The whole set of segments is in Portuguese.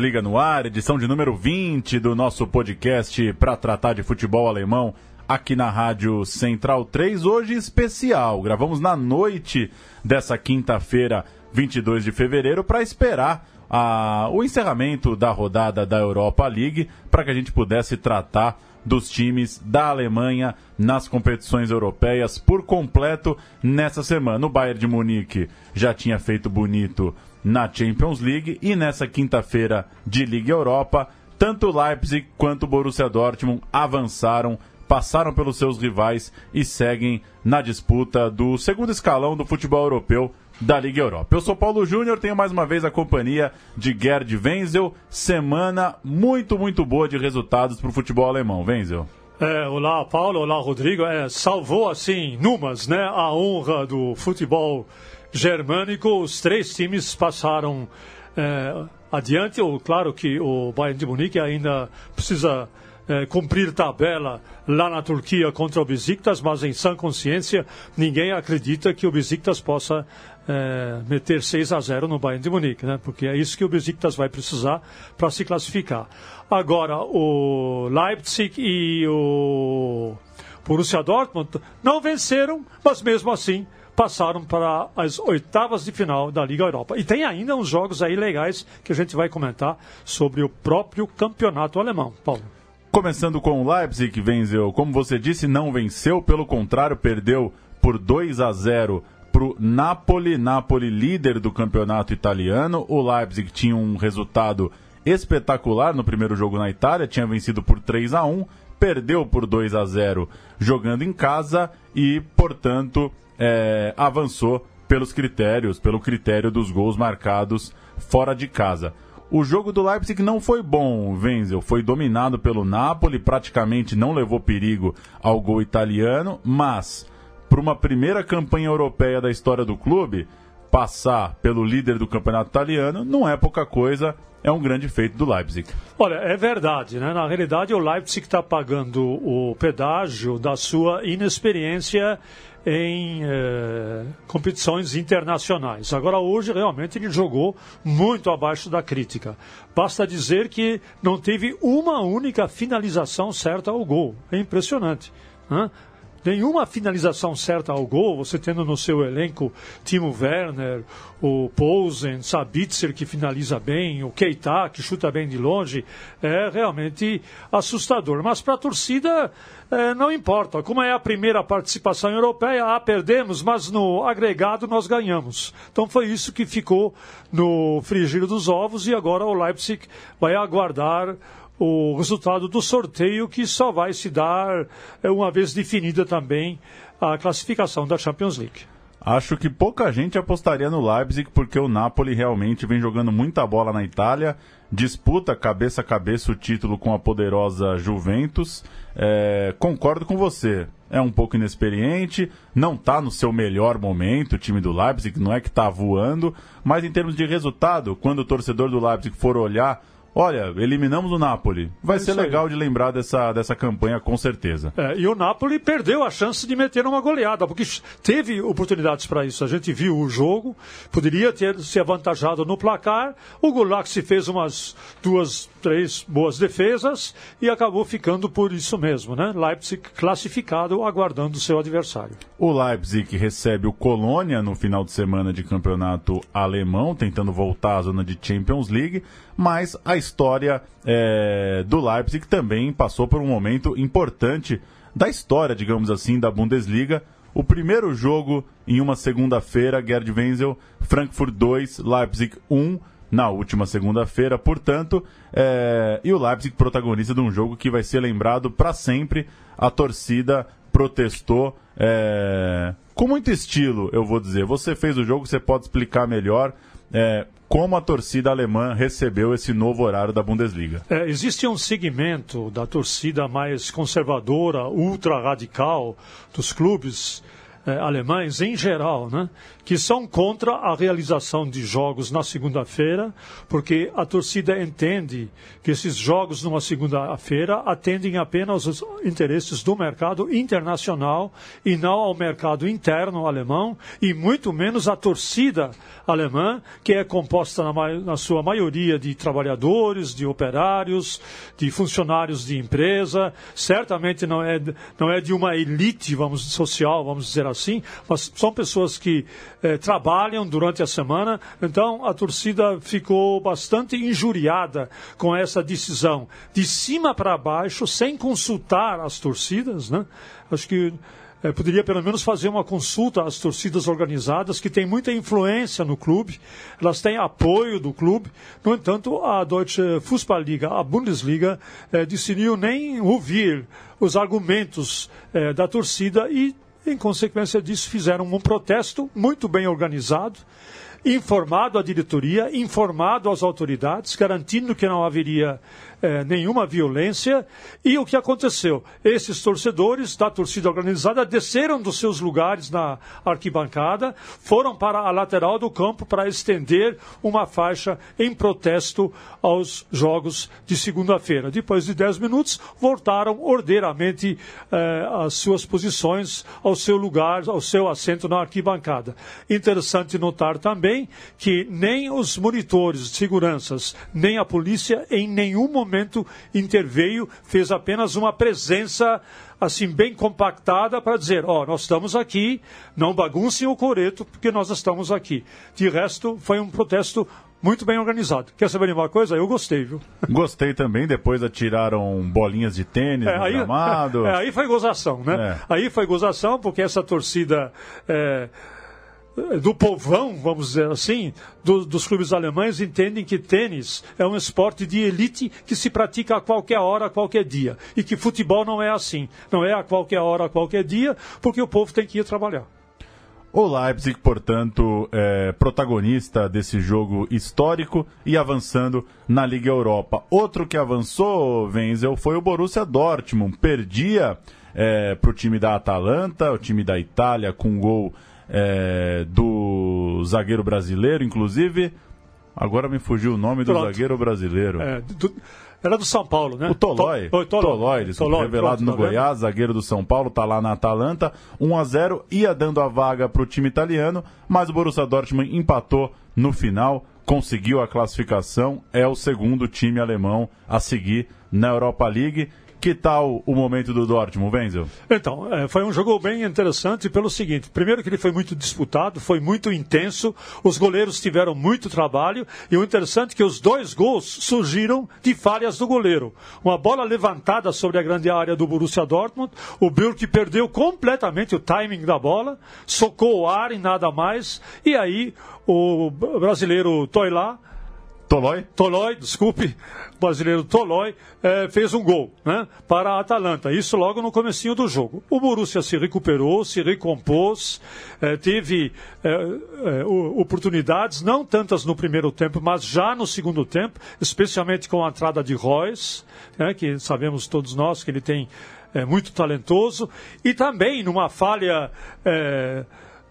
Bundesliga no ar, edição de número 20 do nosso podcast para tratar de futebol alemão aqui na Rádio Central 3. Hoje especial, gravamos na noite dessa quinta-feira, 22 de fevereiro, para esperar a, o encerramento da rodada da Europa League, para que a gente pudesse tratar dos times da Alemanha nas competições europeias por completo nessa semana. O Bayern de Munique já tinha feito bonito na Champions League e nessa quinta-feira de Liga Europa, tanto Leipzig quanto Borussia Dortmund avançaram, passaram pelos seus rivais e seguem na disputa do segundo escalão do futebol europeu da Liga Europa. Eu sou Paulo Júnior, tenho mais uma vez a companhia de Gerd Wenzel. Semana muito, muito boa de resultados para o futebol alemão. Wenzel. É, olá, Paulo. Olá, Rodrigo. É, salvou, assim, numas, né, a honra do futebol germânico. Os três times passaram é, adiante. Ou, claro que o Bayern de Munique ainda precisa é, cumprir tabela lá na Turquia contra o Besiktas, mas em sã consciência ninguém acredita que o Besiktas possa é, meter 6 a 0 no Bayern de Munique, né? porque é isso que o Besiktas vai precisar para se classificar. Agora, o Leipzig e o Borussia Dortmund não venceram, mas mesmo assim passaram para as oitavas de final da Liga Europa. E tem ainda uns jogos aí legais que a gente vai comentar sobre o próprio campeonato alemão. Paulo. Começando com o Leipzig, que venceu, como você disse, não venceu, pelo contrário, perdeu por 2 a 0 para o Napoli, Napoli líder do campeonato italiano. O Leipzig tinha um resultado espetacular no primeiro jogo na Itália, tinha vencido por 3 a 1 perdeu por 2 a 0 jogando em casa e, portanto, é, avançou pelos critérios, pelo critério dos gols marcados fora de casa. O jogo do Leipzig não foi bom, Wenzel. Foi dominado pelo Napoli, praticamente não levou perigo ao gol italiano, mas para uma primeira campanha europeia da história do clube, passar pelo líder do campeonato italiano não é pouca coisa, é um grande feito do Leipzig. Olha, é verdade, né? Na realidade, o Leipzig está pagando o pedágio da sua inexperiência em eh, competições internacionais. Agora, hoje, realmente, ele jogou muito abaixo da crítica. Basta dizer que não teve uma única finalização certa ao gol. É impressionante. Né? Nenhuma finalização certa ao gol, você tendo no seu elenco Timo Werner, o Posen, Sabitzer que finaliza bem, o Keita que chuta bem de longe, é realmente assustador. Mas para a torcida é, não importa. Como é a primeira participação europeia, ah, perdemos, mas no agregado nós ganhamos. Então foi isso que ficou no frigir dos ovos e agora o Leipzig vai aguardar o resultado do sorteio que só vai se dar é, uma vez definida também a classificação da Champions League. Acho que pouca gente apostaria no Leipzig porque o Napoli realmente vem jogando muita bola na Itália, disputa cabeça a cabeça o título com a poderosa Juventus. É, concordo com você, é um pouco inexperiente, não está no seu melhor momento o time do Leipzig, não é que está voando, mas em termos de resultado, quando o torcedor do Leipzig for olhar Olha, eliminamos o Napoli. Vai é ser legal aí. de lembrar dessa, dessa campanha, com certeza. É, e o Napoli perdeu a chance de meter uma goleada, porque teve oportunidades para isso. A gente viu o jogo, poderia ter se avantajado no placar. O Gulak se fez umas duas, três boas defesas e acabou ficando por isso mesmo, né? Leipzig classificado, aguardando o seu adversário. O Leipzig recebe o Colônia no final de semana de campeonato alemão, tentando voltar à zona de Champions League mas a história é, do Leipzig também passou por um momento importante da história, digamos assim, da Bundesliga. O primeiro jogo em uma segunda-feira, Gerd Wenzel, Frankfurt 2, Leipzig 1, na última segunda-feira, portanto, é, e o Leipzig protagonista de um jogo que vai ser lembrado para sempre. A torcida protestou é, com muito estilo, eu vou dizer. Você fez o jogo, você pode explicar melhor. É, como a torcida alemã recebeu esse novo horário da Bundesliga. É, existe um segmento da torcida mais conservadora, ultra radical dos clubes eh, alemães em geral, né, que são contra a realização de jogos na segunda-feira, porque a torcida entende que esses jogos numa segunda-feira atendem apenas os interesses do mercado internacional e não ao mercado interno alemão e muito menos a torcida alemã, que é composta na, na sua maioria de trabalhadores, de operários, de funcionários de empresa, certamente não é, não é de uma elite, vamos social, vamos dizer assim, mas são pessoas que eh, trabalham durante a semana, então a torcida ficou bastante injuriada com essa decisão, de cima para baixo, sem consultar as torcidas, né? Acho que é, poderia pelo menos fazer uma consulta às torcidas organizadas, que têm muita influência no clube, elas têm apoio do clube. No entanto, a Deutsche Fußballliga, a Bundesliga, é, decidiu nem ouvir os argumentos é, da torcida e em consequência disso, fizeram um protesto muito bem organizado, informado a diretoria, informado as autoridades, garantindo que não haveria é, nenhuma violência. E o que aconteceu? Esses torcedores da torcida organizada desceram dos seus lugares na arquibancada, foram para a lateral do campo para estender uma faixa em protesto aos jogos de segunda-feira. Depois de 10 minutos, voltaram ordeiramente é, às suas posições, ao seu lugar, ao seu assento na arquibancada. Interessante notar também que nem os monitores de seguranças, nem a polícia, em nenhum momento momento interveio, fez apenas uma presença assim bem compactada para dizer, ó, oh, nós estamos aqui, não baguncem o coreto, porque nós estamos aqui. De resto, foi um protesto muito bem organizado. Quer saber de uma coisa? Eu gostei, viu? Gostei também. Depois atiraram bolinhas de tênis é, no aí, gramado. É, aí foi gozação, né? É. Aí foi gozação, porque essa torcida... É, do povão, vamos dizer assim, do, dos clubes alemães entendem que tênis é um esporte de elite que se pratica a qualquer hora, a qualquer dia. E que futebol não é assim. Não é a qualquer hora, a qualquer dia, porque o povo tem que ir trabalhar. O Leipzig, portanto, é protagonista desse jogo histórico e avançando na Liga Europa. Outro que avançou, Wenzel, foi o Borussia Dortmund. Perdia é, para o time da Atalanta, o time da Itália, com gol é, do zagueiro brasileiro, inclusive. Agora me fugiu o nome do Pronto. zagueiro brasileiro. É, do, era do São Paulo, né? O Tolói. To, Tolói, Tolói revelado Pronto, no tá Goiás, zagueiro do São Paulo, tá lá na Atalanta. 1 a 0 ia dando a vaga para o time italiano, mas o Borussia Dortmund empatou no final, conseguiu a classificação, é o segundo time alemão a seguir na Europa League. Que tal o momento do Dortmund, Wenzel? Então, é, foi um jogo bem interessante pelo seguinte: primeiro, que ele foi muito disputado, foi muito intenso, os goleiros tiveram muito trabalho, e o interessante é que os dois gols surgiram de falhas do goleiro. Uma bola levantada sobre a grande área do Borussia Dortmund, o Burke perdeu completamente o timing da bola, socou o ar e nada mais, e aí o brasileiro Toilá Tolói? Tolói, desculpe, o brasileiro Tolói é, fez um gol né, para a Atalanta, isso logo no comecinho do jogo. O Borussia se recuperou, se recompôs, é, teve é, oportunidades, não tantas no primeiro tempo, mas já no segundo tempo, especialmente com a entrada de Royce, né, que sabemos todos nós que ele tem é, muito talentoso, e também numa falha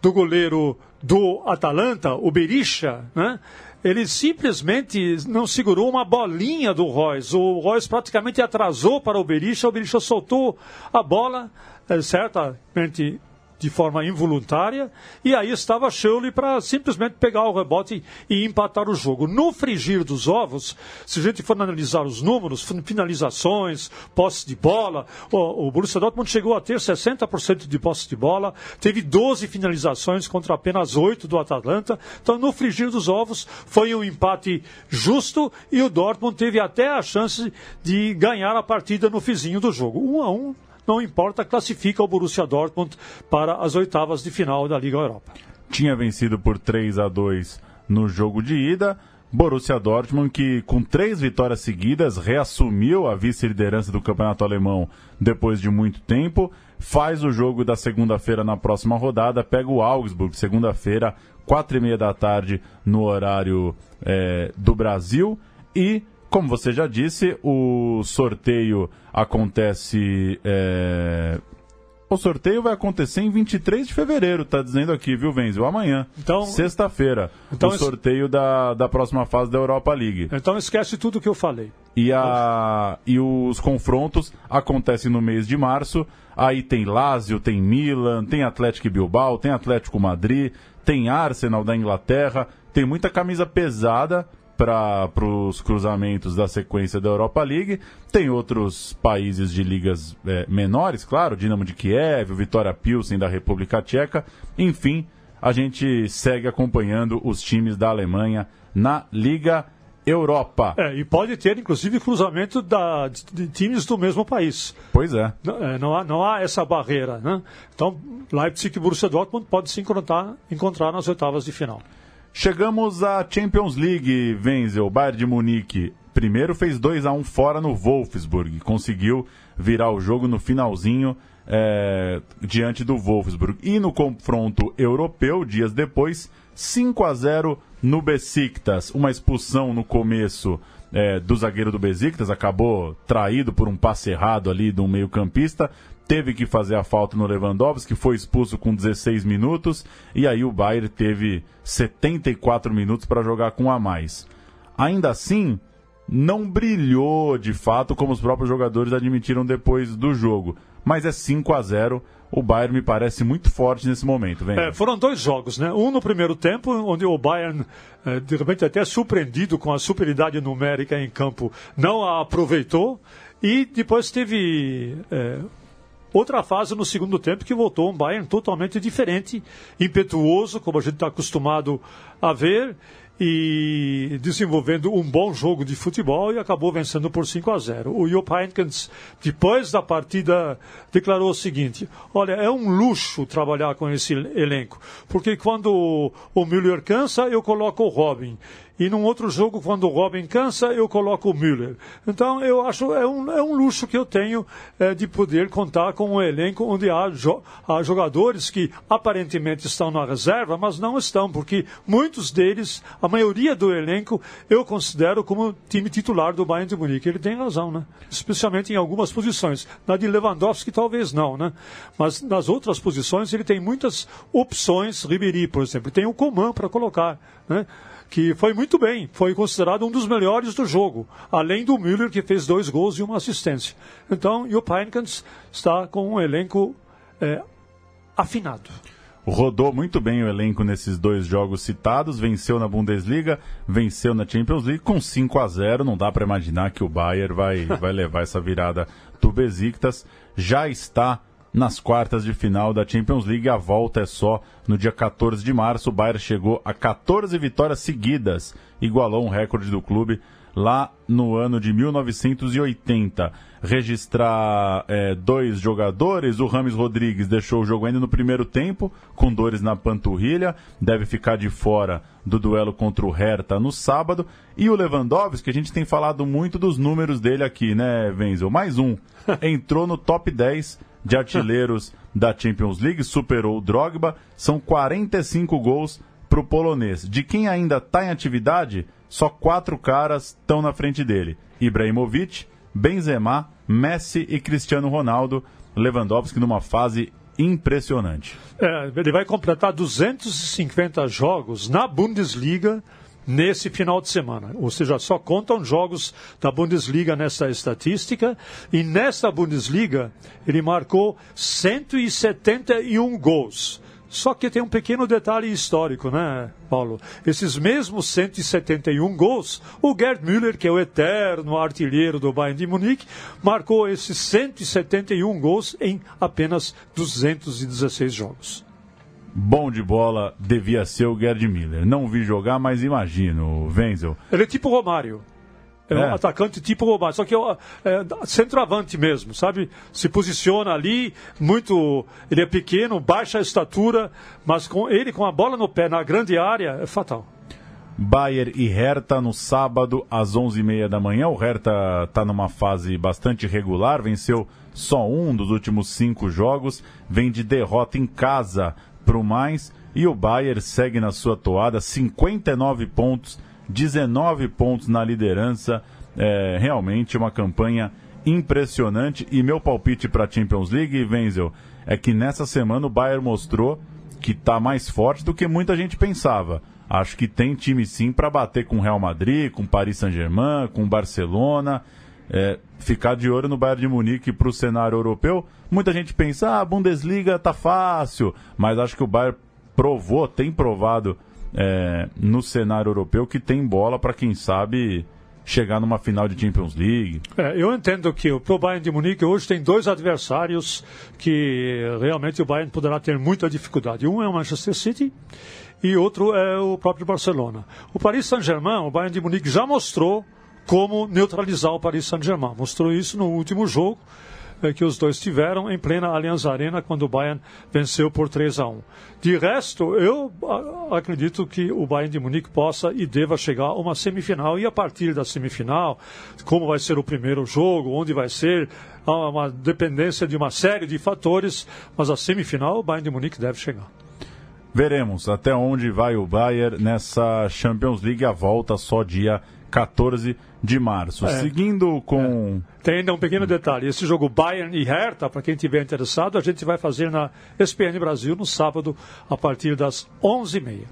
do goleiro do Atalanta, o Berisha, né? Ele simplesmente não segurou uma bolinha do Royce. O Royce praticamente atrasou para o Berisha, o Berisha soltou a bola, é, certamente de forma involuntária, e aí estava Schöle para simplesmente pegar o rebote e empatar o jogo. No frigir dos ovos, se a gente for analisar os números, finalizações, posse de bola, o, o Borussia Dortmund chegou a ter 60% de posse de bola, teve 12 finalizações contra apenas 8 do Atalanta. Então, no frigir dos ovos, foi um empate justo e o Dortmund teve até a chance de ganhar a partida no fizinho do jogo. 1 um a 1 um, não importa, classifica o Borussia Dortmund para as oitavas de final da Liga Europa. Tinha vencido por 3 a 2 no jogo de ida. Borussia Dortmund, que com três vitórias seguidas reassumiu a vice-liderança do campeonato alemão depois de muito tempo, faz o jogo da segunda-feira na próxima rodada, pega o Augsburg, segunda-feira, quatro e meia da tarde no horário é, do Brasil. E, como você já disse, o sorteio acontece. É... O sorteio vai acontecer em 23 de fevereiro, tá dizendo aqui, viu, Venzel? Amanhã. Então, Sexta-feira. Então, o sorteio da, da próxima fase da Europa League. Então esquece tudo que eu falei. E, a, e os confrontos acontecem no mês de março. Aí tem Lazio, tem Milan, tem Atlético Bilbao, tem Atlético Madrid, tem Arsenal da Inglaterra. Tem muita camisa pesada para os cruzamentos da sequência da Europa League. Tem outros países de ligas é, menores, claro, Dinamo de Kiev, o Vitória Pilsen da República Tcheca. Enfim, a gente segue acompanhando os times da Alemanha na Liga Europa. É, e pode ter, inclusive, cruzamento da, de, times do mesmo país. Pois é. Não, é, não, há, não há essa barreira. Né? Então, Leipzig e Borussia Dortmund podem se encontrar, encontrar nas oitavas de final. Chegamos à Champions League, Wenzel, Bayern de Munique. Primeiro fez 2 a 1 fora no Wolfsburg, conseguiu virar o jogo no finalzinho é, diante do Wolfsburg. E no confronto europeu, dias depois, 5 a 0 no Besiktas. Uma expulsão no começo é, do zagueiro do Besiktas, acabou traído por um passe errado ali do meio-campista teve que fazer a falta no Lewandowski, que foi expulso com 16 minutos, e aí o Bayern teve 74 minutos para jogar com a mais. Ainda assim, não brilhou de fato como os próprios jogadores admitiram depois do jogo, mas é 5 a 0 o Bayern me parece muito forte nesse momento. É, foram dois jogos, né? Um no primeiro tempo, onde o Bayern, é, de repente até surpreendido com a superioridade numérica em campo, não a aproveitou. E depois teve é, outra fase no segundo tempo que voltou um Bayern totalmente diferente, impetuoso, como a gente está acostumado a ver, e desenvolvendo um bom jogo de futebol e acabou vencendo por 5 a 0. O Jupp Heynckes, depois da partida, declarou o seguinte: Olha, é um luxo trabalhar com esse elenco, porque quando o Müller cansa, eu coloco o Robin. E num outro jogo, quando o Robin cansa, eu coloco o Müller. Então, eu acho é um, é um luxo que eu tenho é, de poder contar com um elenco onde há, jo há jogadores que aparentemente estão na reserva, mas não estão, porque muitos deles, a maioria do elenco, eu considero como time titular do Bayern de Munique. Ele tem razão, né? Especialmente em algumas posições. Na de Lewandowski, talvez não, né? Mas nas outras posições, ele tem muitas opções. Ribéry, por exemplo, tem o Coman para colocar, né? Que foi muito bem, foi considerado um dos melhores do jogo, além do Müller, que fez dois gols e uma assistência. Então, o Heinkens está com um elenco é, afinado. Rodou muito bem o elenco nesses dois jogos citados, venceu na Bundesliga, venceu na Champions League com 5 a 0 Não dá para imaginar que o Bayern vai, vai levar essa virada do Besiktas. Já está nas quartas de final da Champions League. A volta é só no dia 14 de março. O Bayern chegou a 14 vitórias seguidas, igualou um recorde do clube lá no ano de 1980. Registrar é, dois jogadores, o Rames Rodrigues deixou o jogo ainda no primeiro tempo, com dores na panturrilha, deve ficar de fora do duelo contra o Hertha no sábado. E o Lewandowski, que a gente tem falado muito dos números dele aqui, né, Wenzel? Mais um. Entrou no top 10 de artilheiros da Champions League, superou o Drogba, são 45 gols para o polonês. De quem ainda está em atividade, só quatro caras estão na frente dele: Ibrahimovic, Benzema, Messi e Cristiano Ronaldo. Lewandowski numa fase impressionante. É, ele vai completar 250 jogos na Bundesliga nesse final de semana. Ou seja, só contam jogos da Bundesliga nessa estatística. E nessa Bundesliga, ele marcou 171 gols. Só que tem um pequeno detalhe histórico, né, Paulo? Esses mesmos 171 gols, o Gerd Müller, que é o eterno artilheiro do Bayern de Munique, marcou esses 171 gols em apenas 216 jogos bom de bola devia ser o Gerd Miller. Não vi jogar, mas imagino, Wenzel. Ele é tipo Romário. É, é. um atacante tipo Romário, só que é, é, centroavante mesmo, sabe? Se posiciona ali, muito. Ele é pequeno, baixa estatura, mas com ele com a bola no pé na grande área é fatal. Bayer e Hertha no sábado às 11h30 da manhã. O Hertha está numa fase bastante regular, venceu só um dos últimos cinco jogos, vem de derrota em casa para o mais e o Bayern segue na sua toada, 59 pontos, 19 pontos na liderança. É, realmente uma campanha impressionante. E meu palpite para a Champions League, Wenzel, é que nessa semana o Bayern mostrou que está mais forte do que muita gente pensava. Acho que tem time sim para bater com o Real Madrid, com Paris Saint-Germain, com Barcelona. É, ficar de olho no Bayern de Munique para o cenário europeu. Muita gente pensa, ah, a Bundesliga tá fácil, mas acho que o Bayern provou, tem provado é, no cenário europeu que tem bola para quem sabe chegar numa final de Champions League. É, eu entendo que o Bayern de Munique hoje tem dois adversários que realmente o Bayern poderá ter muita dificuldade. Um é o Manchester City e outro é o próprio Barcelona. O Paris Saint-Germain, o Bayern de Munique já mostrou como neutralizar o Paris Saint-Germain. Mostrou isso no último jogo que os dois tiveram em plena Allianz Arena quando o Bayern venceu por 3 a 1. De resto, eu acredito que o Bayern de Munique possa e deva chegar a uma semifinal e a partir da semifinal, como vai ser o primeiro jogo, onde vai ser, há uma dependência de uma série de fatores, mas a semifinal o Bayern de Munique deve chegar. Veremos até onde vai o Bayern nessa Champions League a volta só dia 14 de março. É. Seguindo com. É. Tem ainda um pequeno detalhe: esse jogo Bayern e Hertha, para quem estiver interessado, a gente vai fazer na SPN Brasil no sábado, a partir das 11h30.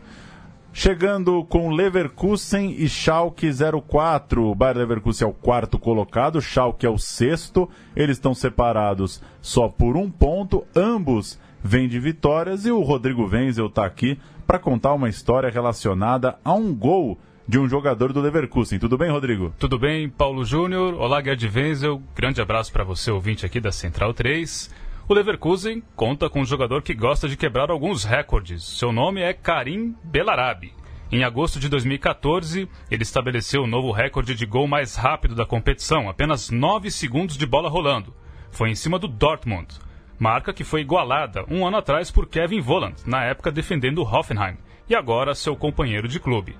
Chegando com Leverkusen e Schalke 04. O Bayern Leverkusen é o quarto colocado, Schalke é o sexto. Eles estão separados só por um ponto. Ambos vêm de vitórias e o Rodrigo Wenzel está aqui para contar uma história relacionada a um gol de um jogador do Leverkusen. Tudo bem, Rodrigo? Tudo bem, Paulo Júnior. Olá, Gerd Wenzel. Grande abraço para você, ouvinte aqui da Central 3. O Leverkusen conta com um jogador que gosta de quebrar alguns recordes. Seu nome é Karim Belarabi. Em agosto de 2014, ele estabeleceu o novo recorde de gol mais rápido da competição, apenas 9 segundos de bola rolando. Foi em cima do Dortmund, marca que foi igualada um ano atrás por Kevin Volland, na época defendendo o Hoffenheim, e agora seu companheiro de clube.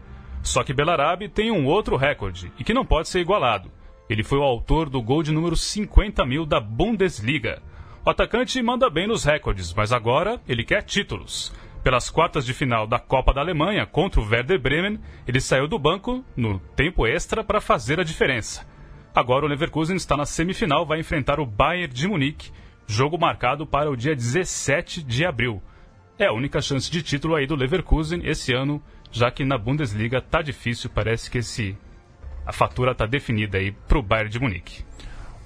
Só que Belarabe tem um outro recorde e que não pode ser igualado. Ele foi o autor do gol de número 50 mil da Bundesliga. O atacante manda bem nos recordes, mas agora ele quer títulos. Pelas quartas de final da Copa da Alemanha contra o Werder Bremen, ele saiu do banco no tempo extra para fazer a diferença. Agora o Leverkusen está na semifinal, vai enfrentar o Bayern de Munique, jogo marcado para o dia 17 de abril. É a única chance de título aí do Leverkusen esse ano já que na Bundesliga tá difícil, parece que esse a fatura tá definida aí pro Bayern de Munique.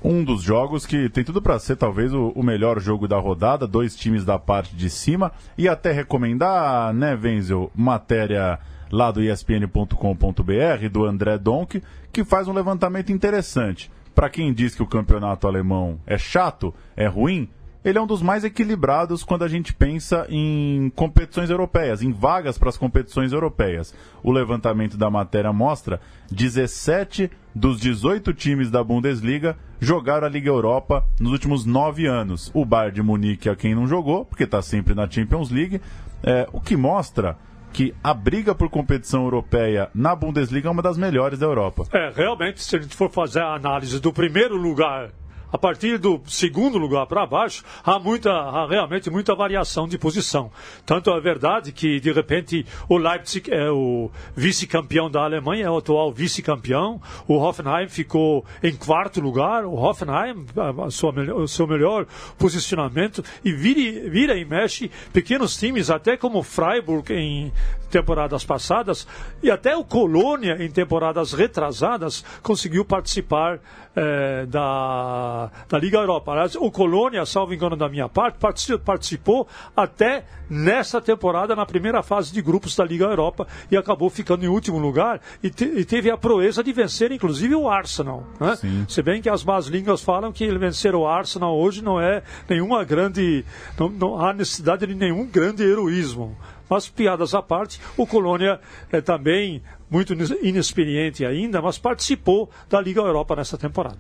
Um dos jogos que tem tudo para ser talvez o, o, melhor jogo da rodada, dois times da parte de cima e até recomendar, né, Wenzel, matéria lá do espn.com.br do André Donk, que faz um levantamento interessante. Para quem diz que o campeonato alemão é chato, é ruim, ele é um dos mais equilibrados quando a gente pensa em competições europeias, em vagas para as competições europeias. O levantamento da matéria mostra 17 dos 18 times da Bundesliga jogaram a Liga Europa nos últimos nove anos. O Bayern de Munique é quem não jogou, porque está sempre na Champions League, é, o que mostra que a briga por competição europeia na Bundesliga é uma das melhores da Europa. É, realmente, se a gente for fazer a análise do primeiro lugar a partir do segundo lugar para baixo, há, muita, há realmente muita variação de posição. Tanto é verdade que, de repente, o Leipzig é o vice-campeão da Alemanha, é o atual vice-campeão. O Hoffenheim ficou em quarto lugar. O Hoffenheim, a sua, o seu melhor posicionamento, e vira, vira e mexe pequenos times, até como o Freiburg em temporadas passadas, e até o Colônia em temporadas retrasadas, conseguiu participar é, da, da Liga Europa. O Colônia, salvo engano da minha parte, participou até nessa temporada, na primeira fase de grupos da Liga Europa, e acabou ficando em último lugar e, te, e teve a proeza de vencer, inclusive, o Arsenal. Né? Se bem que as más línguas falam que ele vencer o Arsenal hoje não é nenhuma grande. não, não há necessidade de nenhum grande heroísmo. Mas, piadas à parte, o Colônia é também muito inexperiente ainda, mas participou da Liga Europa nessa temporada.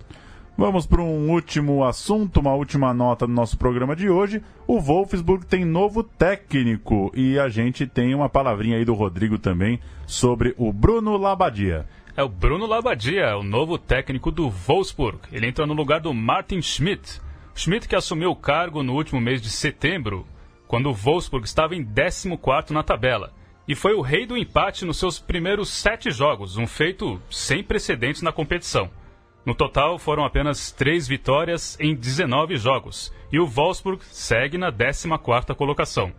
Vamos para um último assunto, uma última nota do nosso programa de hoje. O Wolfsburg tem novo técnico e a gente tem uma palavrinha aí do Rodrigo também sobre o Bruno Labadia. É o Bruno Labadia, o novo técnico do Wolfsburg. Ele entra no lugar do Martin Schmidt. Schmidt que assumiu o cargo no último mês de setembro quando o Wolfsburg estava em 14 na tabela e foi o rei do empate nos seus primeiros sete jogos, um feito sem precedentes na competição. No total, foram apenas três vitórias em 19 jogos, e o Wolfsburg segue na 14 colocação.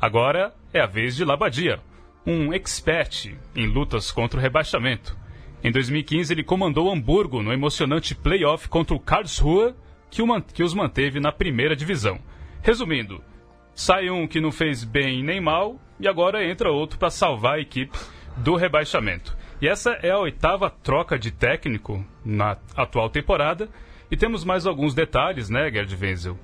Agora é a vez de Labadia, um expert em lutas contra o rebaixamento. Em 2015, ele comandou Hamburgo no emocionante playoff contra o Karlsruhe, que, o que os manteve na primeira divisão. Resumindo, sai um que não fez bem nem mal, e agora entra outro para salvar a equipe do rebaixamento. E essa é a oitava troca de técnico na atual temporada. E temos mais alguns detalhes, né, Gerd Wenzel?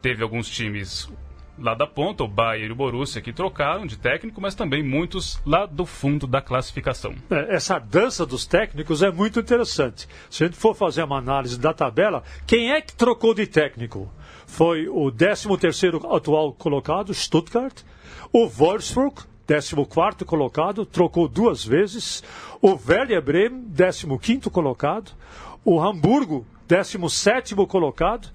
Teve alguns times lá da ponta, o Bayern e o Borussia, que trocaram de técnico, mas também muitos lá do fundo da classificação. É, essa dança dos técnicos é muito interessante. Se a gente for fazer uma análise da tabela, quem é que trocou de técnico? Foi o 13º atual colocado, Stuttgart, o Wolfsburg, 14 colocado, trocou duas vezes, o Werder Bremen, 15 colocado, o Hamburgo, 17 colocado,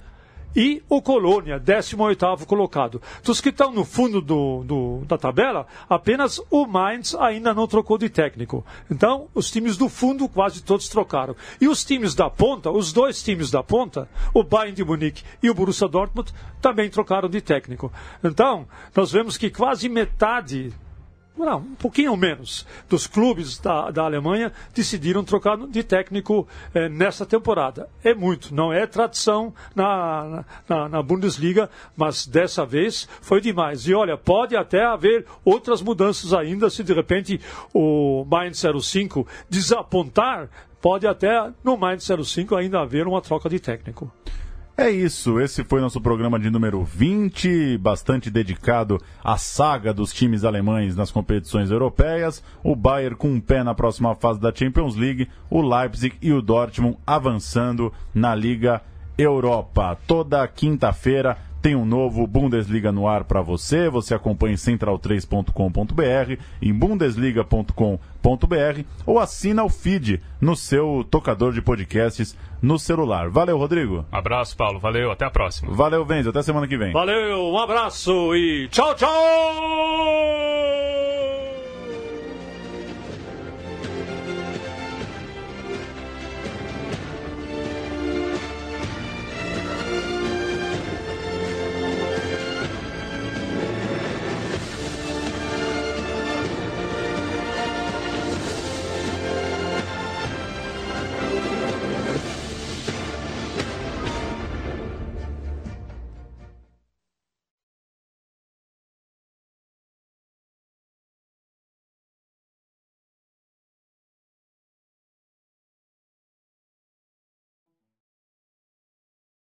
e o Colônia, 18 colocado. Dos que estão no fundo do, do, da tabela, apenas o Mainz ainda não trocou de técnico. Então, os times do fundo quase todos trocaram. E os times da ponta, os dois times da ponta, o Bayern de Munique e o Borussia Dortmund, também trocaram de técnico. Então, nós vemos que quase metade não, um pouquinho menos, dos clubes da, da Alemanha decidiram trocar de técnico eh, nessa temporada. É muito, não é tradição na, na, na, Bundesliga, mas dessa vez foi demais. E olha, pode até haver outras mudanças ainda, se de repente o Mainz 05 desapontar, pode até no Mainz 05 ainda haver uma troca de técnico. É isso, esse foi nosso programa de número 20, bastante dedicado à saga dos times alemães nas competições europeias. O Bayern com um pé na próxima fase da Champions League, o Leipzig e o Dortmund avançando na Liga Europa. Toda quinta-feira tem um novo Bundesliga no ar para você. Você acompanha em central3.com.br, em bundesliga.com.br ou assina o feed no seu tocador de podcasts no celular. Valeu, Rodrigo. Abraço, Paulo. Valeu, até a próxima. Valeu, Venzo. Até semana que vem. Valeu, um abraço e tchau, tchau!